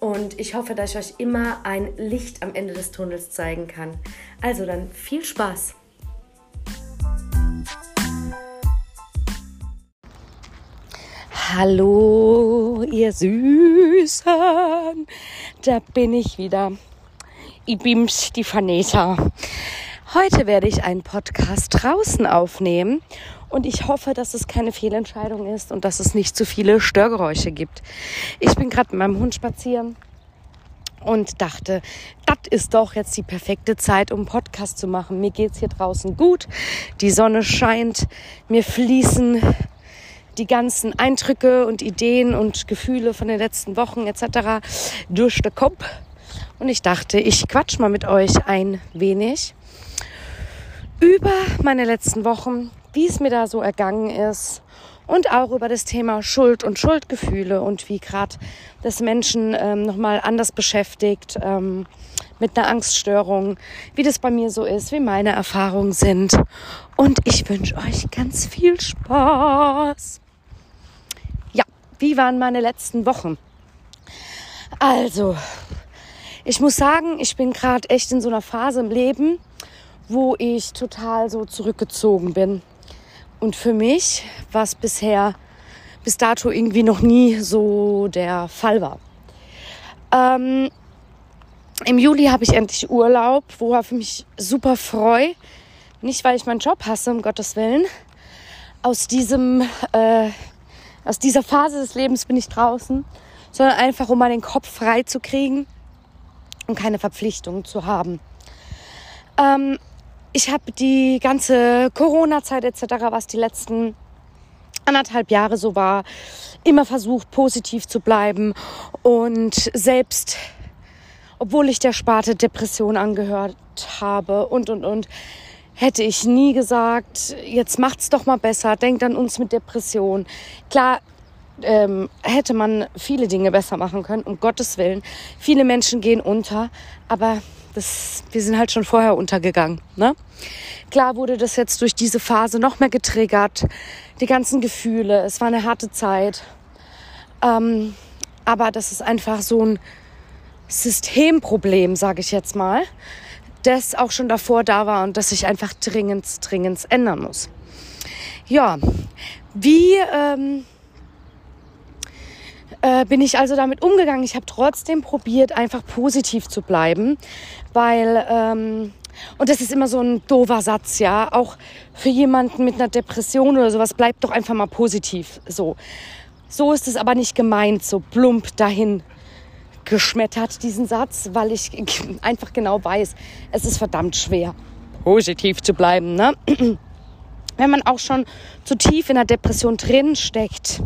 Und ich hoffe, dass ich euch immer ein Licht am Ende des Tunnels zeigen kann. Also dann viel Spaß! Hallo, ihr Süßen! Da bin ich wieder. Ich bin's, die Vanessa. Heute werde ich einen Podcast draußen aufnehmen und ich hoffe, dass es keine Fehlentscheidung ist und dass es nicht zu viele Störgeräusche gibt. Ich bin gerade mit meinem Hund spazieren und dachte, das ist doch jetzt die perfekte Zeit, um Podcast zu machen. Mir geht's hier draußen gut, die Sonne scheint, mir fließen die ganzen Eindrücke und Ideen und Gefühle von den letzten Wochen etc. durch den Kopf. Und ich dachte, ich quatsch mal mit euch ein wenig über meine letzten Wochen, wie es mir da so ergangen ist und auch über das Thema Schuld und Schuldgefühle und wie gerade das Menschen ähm, nochmal anders beschäftigt ähm, mit einer Angststörung, wie das bei mir so ist, wie meine Erfahrungen sind. Und ich wünsche euch ganz viel Spaß. Ja, wie waren meine letzten Wochen? Also, ich muss sagen, ich bin gerade echt in so einer Phase im Leben, wo ich total so zurückgezogen bin. Und für mich, was bisher bis dato irgendwie noch nie so der Fall war. Ähm, Im Juli habe ich endlich Urlaub, worauf ich mich super freue. Nicht, weil ich meinen Job hasse, um Gottes Willen. Aus diesem, äh, aus dieser Phase des Lebens bin ich draußen, sondern einfach, um mal den Kopf frei zu kriegen und keine Verpflichtungen zu haben. Ähm, ich habe die ganze Corona-Zeit etc., was die letzten anderthalb Jahre so war, immer versucht, positiv zu bleiben und selbst, obwohl ich der Sparte Depression angehört habe und, und, und, hätte ich nie gesagt, jetzt macht's doch mal besser, denkt an uns mit Depression. Klar, ähm, hätte man viele Dinge besser machen können, um Gottes Willen. Viele Menschen gehen unter, aber das, wir sind halt schon vorher untergegangen. Ne? Klar wurde das jetzt durch diese Phase noch mehr getriggert, die ganzen Gefühle. Es war eine harte Zeit. Ähm, aber das ist einfach so ein Systemproblem, sage ich jetzt mal, das auch schon davor da war und das sich einfach dringend, dringend ändern muss. Ja, wie ähm, äh, bin ich also damit umgegangen. Ich habe trotzdem probiert, einfach positiv zu bleiben, weil ähm, und das ist immer so ein doofer Satz, ja. Auch für jemanden mit einer Depression oder sowas, bleibt doch einfach mal positiv. So. So ist es aber nicht gemeint, so plump dahin geschmettert, diesen Satz, weil ich einfach genau weiß, es ist verdammt schwer, positiv zu bleiben, ne? wenn man auch schon zu tief in der Depression drin steckt,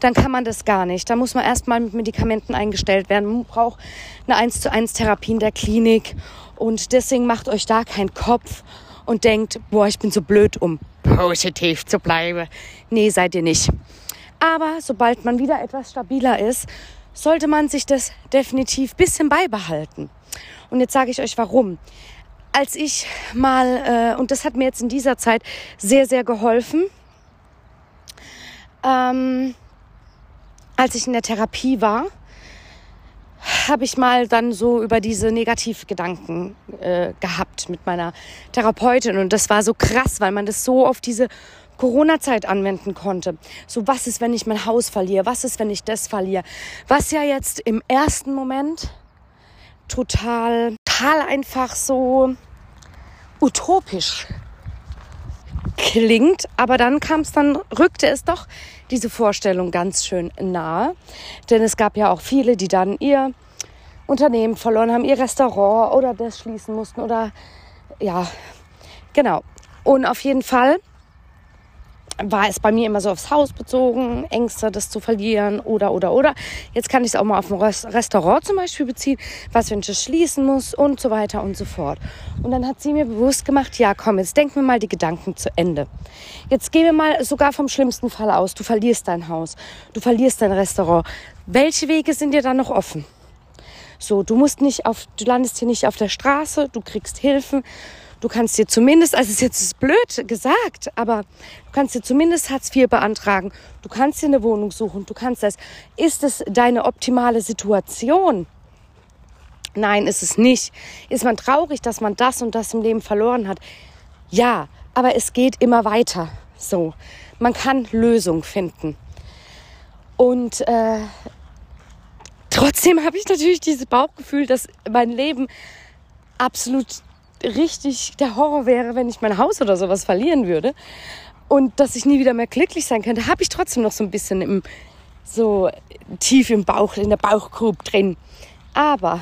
dann kann man das gar nicht. Da muss man erstmal mit Medikamenten eingestellt werden. Man braucht eine 1 zu 1 Therapie in der Klinik. Und deswegen macht euch da keinen Kopf und denkt, boah, ich bin so blöd, um positiv zu bleiben. Nee, seid ihr nicht. Aber sobald man wieder etwas stabiler ist, sollte man sich das definitiv bisschen beibehalten. Und jetzt sage ich euch warum als ich mal, äh, und das hat mir jetzt in dieser Zeit sehr, sehr geholfen, ähm, als ich in der Therapie war, habe ich mal dann so über diese Negativgedanken äh, gehabt mit meiner Therapeutin. Und das war so krass, weil man das so auf diese Corona-Zeit anwenden konnte. So, was ist, wenn ich mein Haus verliere? Was ist, wenn ich das verliere? Was ja jetzt im ersten Moment total, total einfach so utopisch klingt, aber dann kam es dann, rückte es doch diese Vorstellung ganz schön nahe. Denn es gab ja auch viele, die dann ihr Unternehmen verloren haben, ihr Restaurant oder das schließen mussten oder ja, genau. Und auf jeden Fall war es bei mir immer so aufs Haus bezogen, Ängste, das zu verlieren oder, oder, oder. Jetzt kann ich es auch mal auf ein Restaurant zum Beispiel beziehen, was, wenn ich es schließen muss und so weiter und so fort. Und dann hat sie mir bewusst gemacht, ja komm, jetzt denken wir mal die Gedanken zu Ende. Jetzt gehen wir mal sogar vom schlimmsten Fall aus. Du verlierst dein Haus, du verlierst dein Restaurant. Welche Wege sind dir dann noch offen? So, du musst nicht auf, du landest hier nicht auf der Straße, du kriegst Hilfen, du kannst dir zumindest, also es ist jetzt blöd gesagt, aber du kannst dir zumindest Hartz IV beantragen. Du kannst dir eine Wohnung suchen. Du kannst das. Ist es deine optimale Situation? Nein, ist es nicht. Ist man traurig, dass man das und das im Leben verloren hat? Ja, aber es geht immer weiter. So, man kann Lösungen finden. Und äh, trotzdem habe ich natürlich dieses Bauchgefühl, dass mein Leben absolut richtig der Horror wäre, wenn ich mein Haus oder sowas verlieren würde und dass ich nie wieder mehr glücklich sein könnte, habe ich trotzdem noch so ein bisschen im, so tief im Bauch, in der Bauchgrube drin. Aber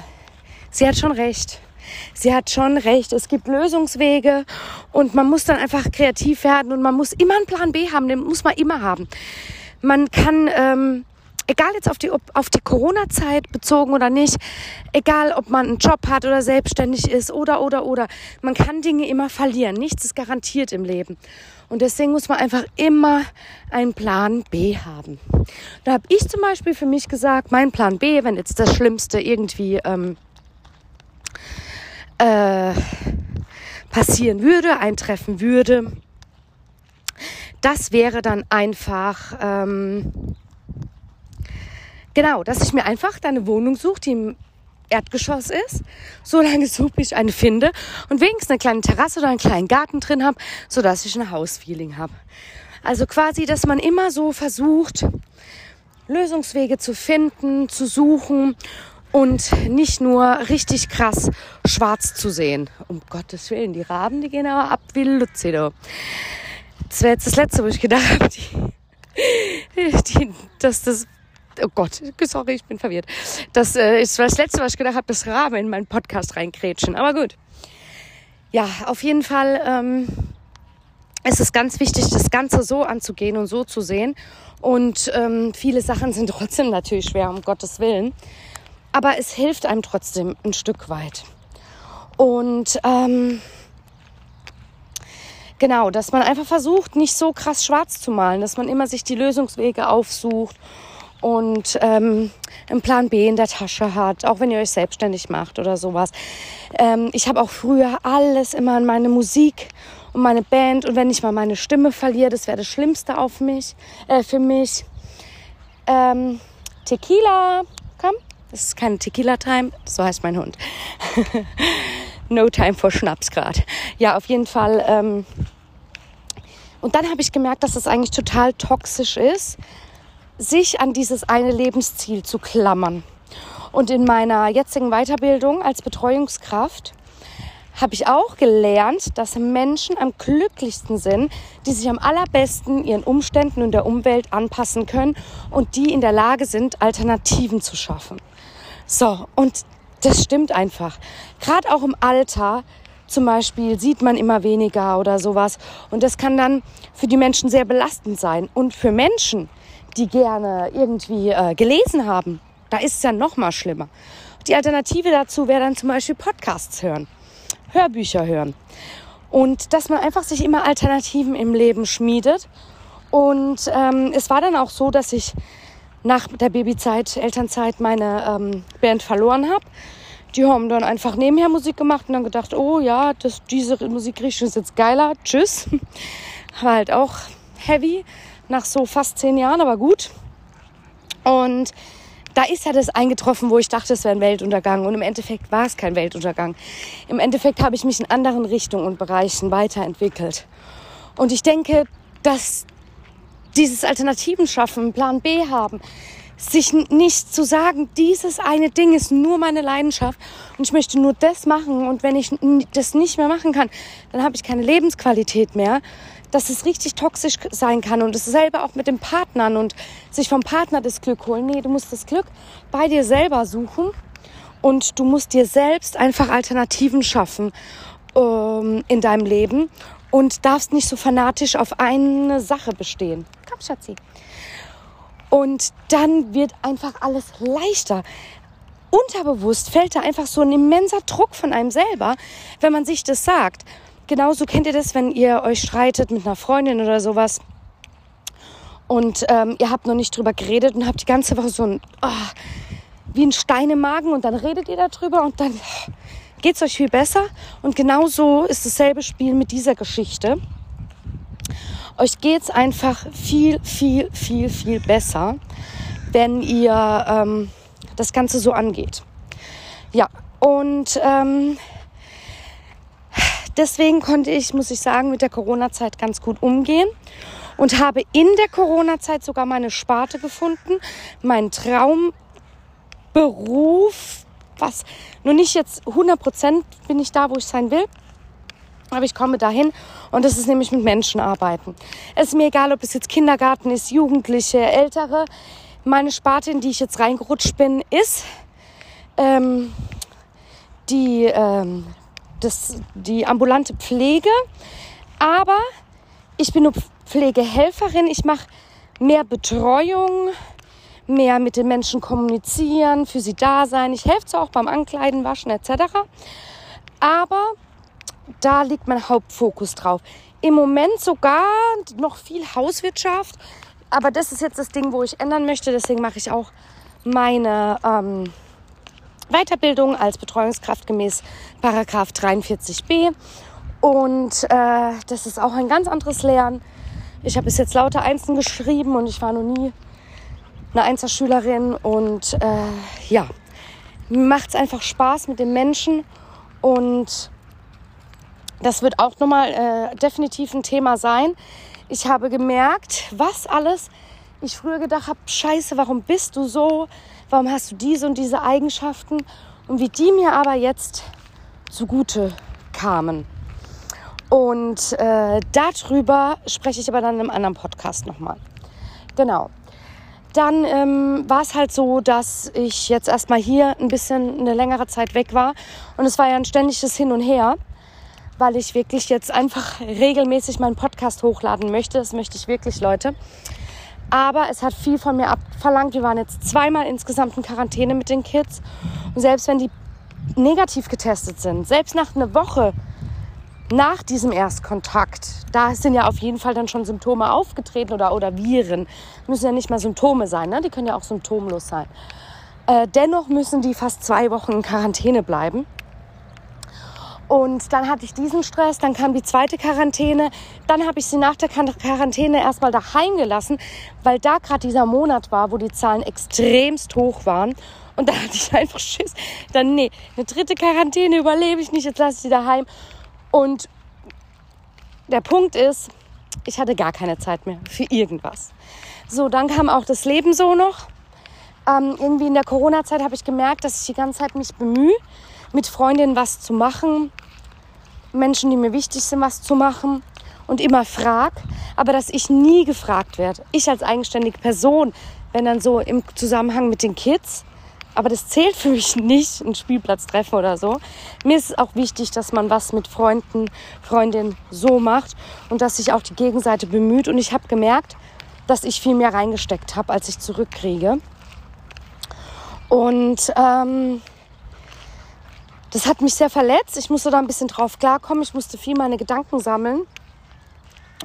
sie hat schon recht. Sie hat schon recht. Es gibt Lösungswege und man muss dann einfach kreativ werden und man muss immer einen Plan B haben. Den muss man immer haben. Man kann ähm, egal jetzt auf die, auf die Corona-Zeit bezogen oder nicht, egal ob man einen Job hat oder selbstständig ist oder, oder, oder, man kann Dinge immer verlieren. Nichts ist garantiert im Leben. Und deswegen muss man einfach immer einen Plan B haben. Da habe ich zum Beispiel für mich gesagt, mein Plan B, wenn jetzt das Schlimmste irgendwie ähm, äh, passieren würde, eintreffen würde, das wäre dann einfach ähm, Genau, dass ich mir einfach eine Wohnung suche, die im Erdgeschoss ist, so lange suche, ich eine finde und wenigstens eine kleine Terrasse oder einen kleinen Garten drin habe, sodass ich ein Hausfeeling habe. Also quasi, dass man immer so versucht, Lösungswege zu finden, zu suchen und nicht nur richtig krass schwarz zu sehen. Um Gottes Willen, die Raben, die gehen aber ab wie Lucido. Das wäre jetzt das Letzte, wo ich gedacht habe, die, die, dass das oh Gott, sorry, ich bin verwirrt. Das äh, ist das Letzte, was ich gedacht habe, das Rabe in meinen Podcast reinkrätschen. Aber gut. Ja, auf jeden Fall ähm, ist es ganz wichtig, das Ganze so anzugehen und so zu sehen. Und ähm, viele Sachen sind trotzdem natürlich schwer, um Gottes Willen. Aber es hilft einem trotzdem ein Stück weit. Und ähm, genau, dass man einfach versucht, nicht so krass schwarz zu malen, dass man immer sich die Lösungswege aufsucht und ähm, einen Plan B in der Tasche hat, auch wenn ihr euch selbstständig macht oder sowas. Ähm, ich habe auch früher alles immer in meine Musik und meine Band und wenn ich mal meine Stimme verliere, das wäre das Schlimmste auf mich, äh, für mich. Ähm, Tequila, komm, das ist keine Tequila-Time, so heißt mein Hund. no time for Schnaps gerade. Ja, auf jeden Fall. Ähm, und dann habe ich gemerkt, dass das eigentlich total toxisch ist, sich an dieses eine Lebensziel zu klammern. Und in meiner jetzigen Weiterbildung als Betreuungskraft habe ich auch gelernt, dass Menschen am glücklichsten sind, die sich am allerbesten ihren Umständen und der Umwelt anpassen können und die in der Lage sind, Alternativen zu schaffen. So, und das stimmt einfach. Gerade auch im Alter zum Beispiel sieht man immer weniger oder sowas. Und das kann dann für die Menschen sehr belastend sein. Und für Menschen, die gerne irgendwie äh, gelesen haben, da ist es ja noch mal schlimmer. Die Alternative dazu wäre dann zum Beispiel Podcasts hören, Hörbücher hören. Und dass man einfach sich immer Alternativen im Leben schmiedet. Und ähm, es war dann auch so, dass ich nach der Babyzeit, Elternzeit meine ähm, Band verloren habe. Die haben dann einfach nebenher Musik gemacht und dann gedacht, oh ja, das, diese Musikrichtung ist jetzt geiler. Tschüss. War halt auch heavy nach so fast zehn Jahren, aber gut. Und da ist ja das eingetroffen, wo ich dachte, es wäre ein Weltuntergang. Und im Endeffekt war es kein Weltuntergang. Im Endeffekt habe ich mich in anderen Richtungen und Bereichen weiterentwickelt. Und ich denke, dass dieses Alternativen schaffen, Plan B haben, sich nicht zu sagen, dieses eine Ding ist nur meine Leidenschaft und ich möchte nur das machen und wenn ich das nicht mehr machen kann, dann habe ich keine Lebensqualität mehr dass es richtig toxisch sein kann und dasselbe auch mit den Partnern und sich vom Partner das Glück holen. Nee, du musst das Glück bei dir selber suchen und du musst dir selbst einfach Alternativen schaffen ähm, in deinem Leben und darfst nicht so fanatisch auf eine Sache bestehen. Komm, Schatzi. Und dann wird einfach alles leichter. Unterbewusst fällt da einfach so ein immenser Druck von einem selber, wenn man sich das sagt. Genauso kennt ihr das, wenn ihr euch streitet mit einer Freundin oder sowas und ähm, ihr habt noch nicht drüber geredet und habt die ganze Woche so ein oh, wie ein Stein im Magen und dann redet ihr darüber und dann geht es euch viel besser. Und genauso ist dasselbe Spiel mit dieser Geschichte. Euch geht es einfach viel, viel, viel, viel besser, wenn ihr ähm, das Ganze so angeht. Ja, und ähm, deswegen konnte ich, muss ich sagen, mit der Corona-Zeit ganz gut umgehen und habe in der Corona-Zeit sogar meine Sparte gefunden, meinen Traumberuf, was nur nicht jetzt 100 Prozent bin ich da, wo ich sein will. Aber ich komme dahin und das ist nämlich mit Menschen arbeiten. Es ist mir egal, ob es jetzt Kindergarten ist, Jugendliche, Ältere. Meine Sparte, in die ich jetzt reingerutscht bin, ist ähm, die ähm, das, die ambulante Pflege. Aber ich bin nur Pflegehelferin. Ich mache mehr Betreuung, mehr mit den Menschen kommunizieren, für sie da sein. Ich helfe zwar auch beim Ankleiden, Waschen etc. Aber da liegt mein Hauptfokus drauf. Im Moment sogar noch viel Hauswirtschaft. Aber das ist jetzt das Ding, wo ich ändern möchte. Deswegen mache ich auch meine ähm, Weiterbildung als Betreuungskraft gemäß Paragraph 43b. Und äh, das ist auch ein ganz anderes Lernen. Ich habe bis jetzt lauter Einsen geschrieben und ich war noch nie eine Einzelschülerin. Und äh, ja, macht es einfach Spaß mit den Menschen. Und das wird auch nochmal äh, definitiv ein Thema sein. Ich habe gemerkt, was alles ich früher gedacht habe, scheiße, warum bist du so? Warum hast du diese und diese Eigenschaften und wie die mir aber jetzt zugute kamen. Und äh, darüber spreche ich aber dann in einem anderen Podcast nochmal. Genau. Dann ähm, war es halt so, dass ich jetzt erstmal hier ein bisschen eine längere Zeit weg war. Und es war ja ein ständiges Hin und Her, weil ich wirklich jetzt einfach regelmäßig meinen Podcast hochladen möchte. Das möchte ich wirklich, Leute. Aber es hat viel von mir abverlangt. Wir waren jetzt zweimal insgesamt in Quarantäne mit den Kids. Und selbst wenn die negativ getestet sind, selbst nach einer Woche nach diesem Erstkontakt, da sind ja auf jeden Fall dann schon Symptome aufgetreten oder, oder Viren. Müssen ja nicht mal Symptome sein, ne? die können ja auch symptomlos sein. Äh, dennoch müssen die fast zwei Wochen in Quarantäne bleiben. Und dann hatte ich diesen Stress, dann kam die zweite Quarantäne, dann habe ich sie nach der Quarantäne erstmal daheim gelassen, weil da gerade dieser Monat war, wo die Zahlen extremst hoch waren. Und da hatte ich einfach Schiss. Dann, nee, eine dritte Quarantäne überlebe ich nicht, jetzt lasse ich sie daheim. Und der Punkt ist, ich hatte gar keine Zeit mehr für irgendwas. So, dann kam auch das Leben so noch. Ähm, irgendwie in der Corona-Zeit habe ich gemerkt, dass ich die ganze Zeit mich bemühe, mit Freundinnen was zu machen, Menschen, die mir wichtig sind, was zu machen und immer frag, aber dass ich nie gefragt werde. Ich als eigenständige Person, wenn dann so im Zusammenhang mit den Kids, aber das zählt für mich nicht, ein Spielplatztreffen oder so. Mir ist es auch wichtig, dass man was mit Freunden, Freundinnen so macht und dass sich auch die Gegenseite bemüht. Und ich habe gemerkt, dass ich viel mehr reingesteckt habe, als ich zurückkriege. Und ähm, das hat mich sehr verletzt. Ich musste da ein bisschen drauf klarkommen. Ich musste viel meine Gedanken sammeln.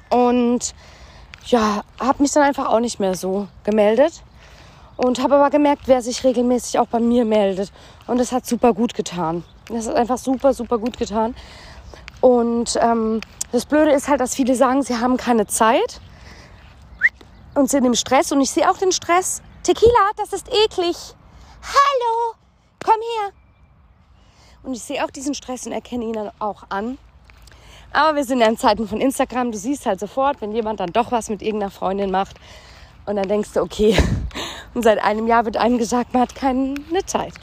Und ja, habe mich dann einfach auch nicht mehr so gemeldet. Und habe aber gemerkt, wer sich regelmäßig auch bei mir meldet. Und das hat super gut getan. Das hat einfach super, super gut getan. Und ähm, das Blöde ist halt, dass viele sagen, sie haben keine Zeit und sind im Stress. Und ich sehe auch den Stress. Tequila, das ist eklig. Hallo, komm her. Und ich sehe auch diesen Stress und erkenne ihn dann auch an. Aber wir sind ja in Zeiten von Instagram. Du siehst halt sofort, wenn jemand dann doch was mit irgendeiner Freundin macht. Und dann denkst du, okay, Und seit einem Jahr wird einem gesagt, man hat keine Zeit.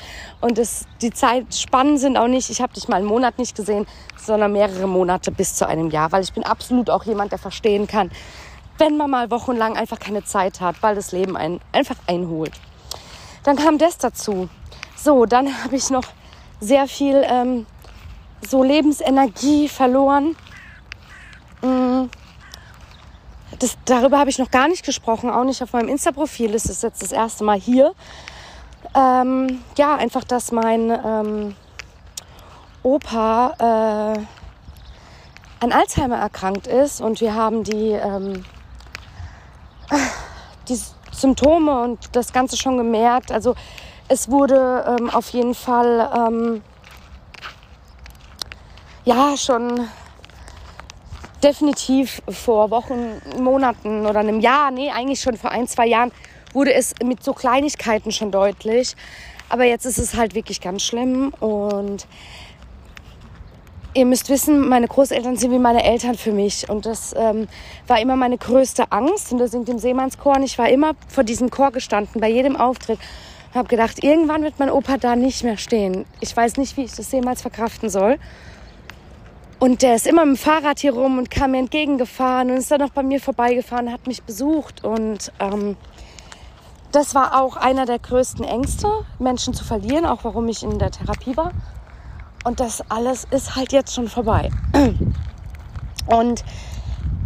Und das, die Zeitspannen sind auch nicht, ich habe dich mal einen Monat nicht gesehen, sondern mehrere Monate bis zu einem Jahr. Weil ich bin absolut auch jemand, der verstehen kann, wenn man mal wochenlang einfach keine Zeit hat, weil das Leben einen einfach einholt. Dann kam das dazu. So, dann habe ich noch sehr viel ähm, so Lebensenergie verloren. Mm. Das, darüber habe ich noch gar nicht gesprochen, auch nicht auf meinem Insta-Profil. Das ist jetzt das erste Mal hier. Ähm, ja, einfach, dass mein ähm, Opa äh, an Alzheimer erkrankt ist und wir haben die, ähm, die Symptome und das Ganze schon gemerkt. Also es wurde ähm, auf jeden Fall ähm, ja schon definitiv vor Wochen, Monaten oder einem Jahr, nee, eigentlich schon vor ein, zwei Jahren, wurde es mit so Kleinigkeiten schon deutlich. Aber jetzt ist es halt wirklich ganz schlimm und ihr müsst wissen, meine Großeltern sind wie meine Eltern für mich. Und das ähm, war immer meine größte Angst. Und das singt im Seemannschor. Und ich war immer vor diesem Chor gestanden, bei jedem Auftritt. Habe gedacht, irgendwann wird mein Opa da nicht mehr stehen. Ich weiß nicht, wie ich das jemals verkraften soll. Und der ist immer mit dem Fahrrad hier rum und kam mir entgegengefahren und ist dann noch bei mir vorbeigefahren, hat mich besucht. Und ähm, das war auch einer der größten Ängste, Menschen zu verlieren, auch warum ich in der Therapie war. Und das alles ist halt jetzt schon vorbei. Und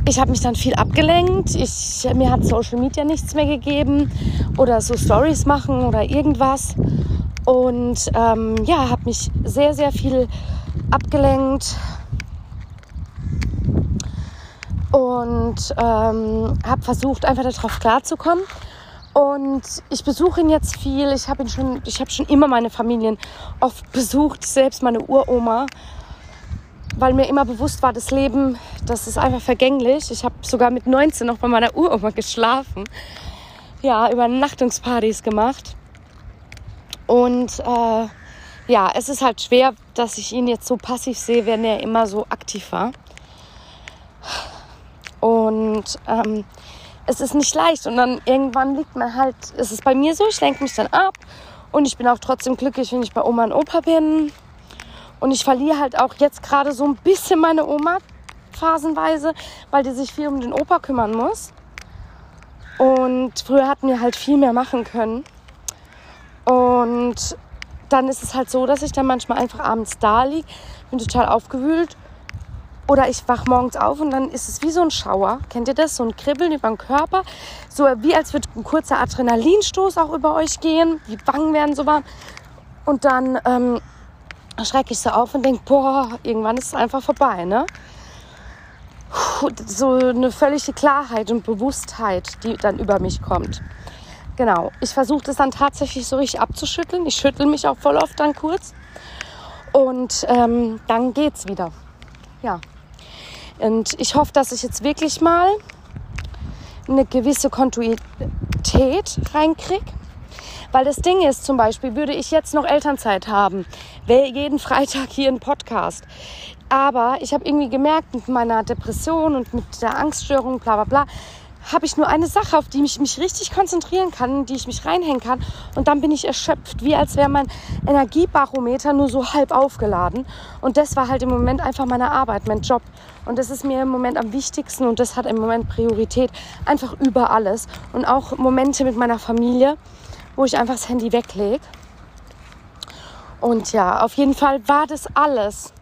ich habe mich dann viel abgelenkt. Ich, mir hat Social Media nichts mehr gegeben oder so Stories machen oder irgendwas. Und ähm, ja, habe mich sehr, sehr viel abgelenkt, und ähm, habe versucht, einfach darauf klarzukommen. Und ich besuche ihn jetzt viel. Ich habe ihn schon, ich habe schon immer meine Familien oft besucht, selbst meine Uroma, weil mir immer bewusst war, das Leben, das ist einfach vergänglich. Ich habe sogar mit 19 noch bei meiner Uroma geschlafen, ja, Übernachtungspartys gemacht. Und äh, ja, es ist halt schwer, dass ich ihn jetzt so passiv sehe, wenn er immer so aktiv war. Und ähm, es ist nicht leicht. Und dann irgendwann liegt man halt, es ist bei mir so, ich lenke mich dann ab. Und ich bin auch trotzdem glücklich, wenn ich bei Oma und Opa bin. Und ich verliere halt auch jetzt gerade so ein bisschen meine Oma phasenweise, weil die sich viel um den Opa kümmern muss. Und früher hatten wir halt viel mehr machen können. Und dann ist es halt so, dass ich dann manchmal einfach abends da liege, bin total aufgewühlt oder ich wach morgens auf und dann ist es wie so ein Schauer. Kennt ihr das? So ein Kribbeln über den Körper. So wie als würde ein kurzer Adrenalinstoß auch über euch gehen. Die Wangen werden so warm. Und dann ähm, schrecke ich so auf und denke, boah, irgendwann ist es einfach vorbei, ne? So eine völlige Klarheit und Bewusstheit, die dann über mich kommt. Genau. Ich versuche das dann tatsächlich so richtig abzuschütteln. Ich schüttel mich auch voll oft dann kurz. Und ähm, dann geht's wieder. Ja. Und ich hoffe, dass ich jetzt wirklich mal eine gewisse Kontinuität reinkriege. Weil das Ding ist zum Beispiel, würde ich jetzt noch Elternzeit haben, wäre jeden Freitag hier ein Podcast. Aber ich habe irgendwie gemerkt, mit meiner Depression und mit der Angststörung, bla bla bla, habe ich nur eine Sache, auf die ich mich richtig konzentrieren kann, in die ich mich reinhängen kann. Und dann bin ich erschöpft, wie als wäre mein Energiebarometer nur so halb aufgeladen. Und das war halt im Moment einfach meine Arbeit, mein Job. Und das ist mir im Moment am wichtigsten und das hat im Moment Priorität. Einfach über alles. Und auch Momente mit meiner Familie, wo ich einfach das Handy weglege. Und ja, auf jeden Fall war das alles.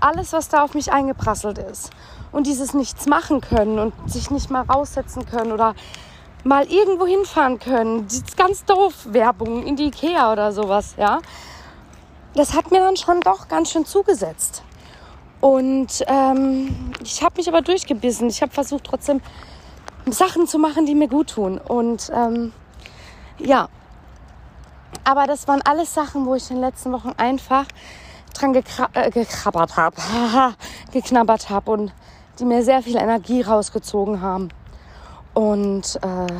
Alles, was da auf mich eingeprasselt ist und dieses Nichts machen können und sich nicht mal raussetzen können oder mal irgendwo hinfahren können. Das ist ganz doof, Werbung in die Ikea oder sowas, ja. Das hat mir dann schon doch ganz schön zugesetzt. Und ähm, ich habe mich aber durchgebissen. Ich habe versucht trotzdem Sachen zu machen, die mir gut tun. Und ähm, ja, aber das waren alles Sachen, wo ich in den letzten Wochen einfach dran gekra äh, gekrabbert habe, geknabbert habe und die mir sehr viel Energie rausgezogen haben. Und äh,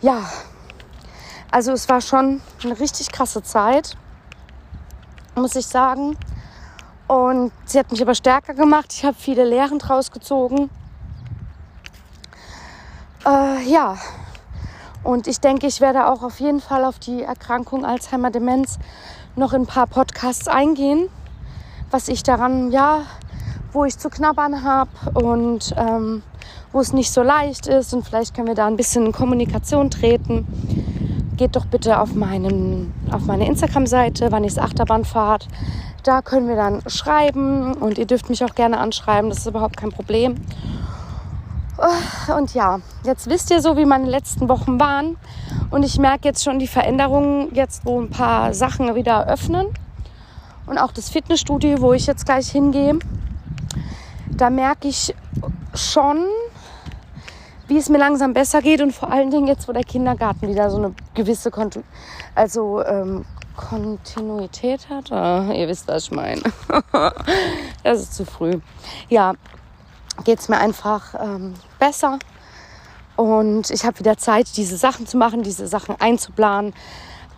ja, also es war schon eine richtig krasse Zeit, muss ich sagen. Und sie hat mich aber stärker gemacht. Ich habe viele Lehren draus gezogen. Äh, ja, Und ich denke, ich werde auch auf jeden Fall auf die Erkrankung Alzheimer-Demenz noch in ein paar Podcasts eingehen, was ich daran, ja, wo ich zu knabbern habe und ähm, wo es nicht so leicht ist. Und vielleicht können wir da ein bisschen in Kommunikation treten. Geht doch bitte auf, meinen, auf meine Instagram-Seite, wann ich Achterbahnfahrt. Da können wir dann schreiben und ihr dürft mich auch gerne anschreiben, das ist überhaupt kein Problem. Und ja, jetzt wisst ihr so, wie meine letzten Wochen waren. Und ich merke jetzt schon die Veränderungen, jetzt wo ein paar Sachen wieder öffnen. Und auch das Fitnessstudio, wo ich jetzt gleich hingehe. Da merke ich schon, wie es mir langsam besser geht. Und vor allen Dingen jetzt, wo der Kindergarten wieder so eine gewisse Kontu also, ähm, Kontinuität hat. Ah, ihr wisst, was ich meine. das ist zu früh. Ja, geht es mir einfach ähm, besser. Und ich habe wieder Zeit, diese Sachen zu machen, diese Sachen einzuplanen.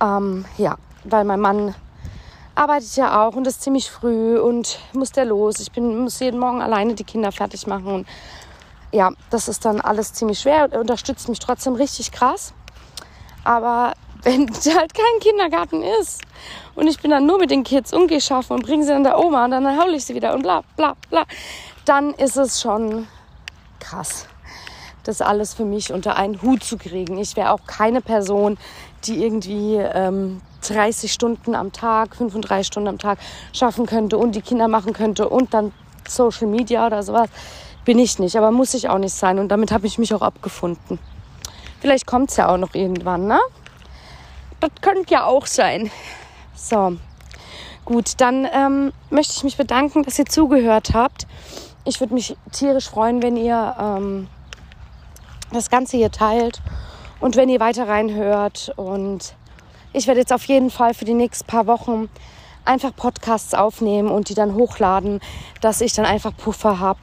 Ähm, ja, weil mein Mann arbeitet ja auch und ist ziemlich früh und muss der los. Ich bin, muss jeden Morgen alleine die Kinder fertig machen. Und ja, das ist dann alles ziemlich schwer. Er unterstützt mich trotzdem richtig krass. Aber wenn halt kein Kindergarten ist und ich bin dann nur mit den Kids umgeschaffen und bringe sie dann der Oma und dann haule ich sie wieder und bla bla bla, dann ist es schon krass, das alles für mich unter einen Hut zu kriegen. Ich wäre auch keine Person, die irgendwie ähm, 30 Stunden am Tag, 35 Stunden am Tag schaffen könnte und die Kinder machen könnte und dann Social Media oder sowas. Bin ich nicht, aber muss ich auch nicht sein und damit habe ich mich auch abgefunden. Vielleicht kommt es ja auch noch irgendwann, ne? Das könnte ja auch sein. So, gut, dann ähm, möchte ich mich bedanken, dass ihr zugehört habt. Ich würde mich tierisch freuen, wenn ihr ähm, das Ganze hier teilt und wenn ihr weiter reinhört. Und ich werde jetzt auf jeden Fall für die nächsten paar Wochen einfach Podcasts aufnehmen und die dann hochladen, dass ich dann einfach Puffer habe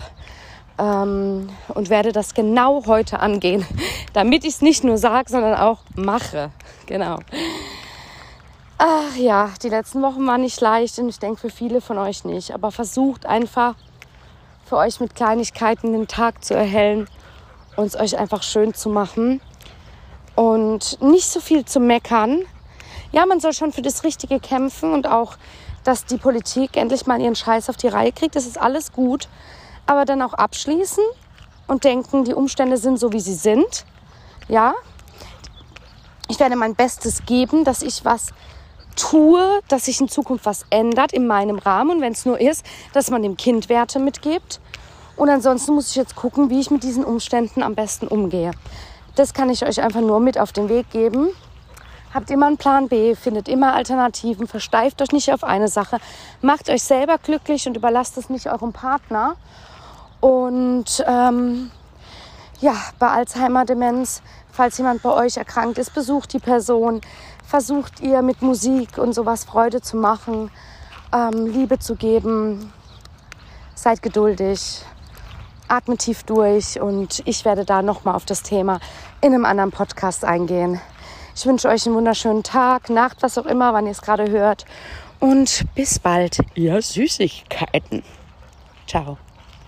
ähm, und werde das genau heute angehen, damit ich es nicht nur sage, sondern auch mache. Genau. Ach ja, die letzten Wochen waren nicht leicht und ich denke für viele von euch nicht. Aber versucht einfach für euch mit Kleinigkeiten den Tag zu erhellen und es euch einfach schön zu machen und nicht so viel zu meckern. Ja, man soll schon für das Richtige kämpfen und auch, dass die Politik endlich mal ihren Scheiß auf die Reihe kriegt. Das ist alles gut aber dann auch abschließen und denken, die Umstände sind so, wie sie sind. Ja, ich werde mein Bestes geben, dass ich was tue, dass sich in Zukunft was ändert in meinem Rahmen. Und wenn es nur ist, dass man dem Kind Werte mitgibt. Und ansonsten muss ich jetzt gucken, wie ich mit diesen Umständen am besten umgehe. Das kann ich euch einfach nur mit auf den Weg geben. Habt immer einen Plan B, findet immer Alternativen, versteift euch nicht auf eine Sache, macht euch selber glücklich und überlasst es nicht eurem Partner. Und ähm, ja, bei Alzheimer-Demenz, falls jemand bei euch erkrankt ist, besucht die Person, versucht ihr mit Musik und sowas Freude zu machen, ähm, Liebe zu geben. Seid geduldig, atmet tief durch und ich werde da nochmal auf das Thema in einem anderen Podcast eingehen. Ich wünsche euch einen wunderschönen Tag, Nacht, was auch immer, wann ihr es gerade hört. Und bis bald, ihr Süßigkeiten. Ciao.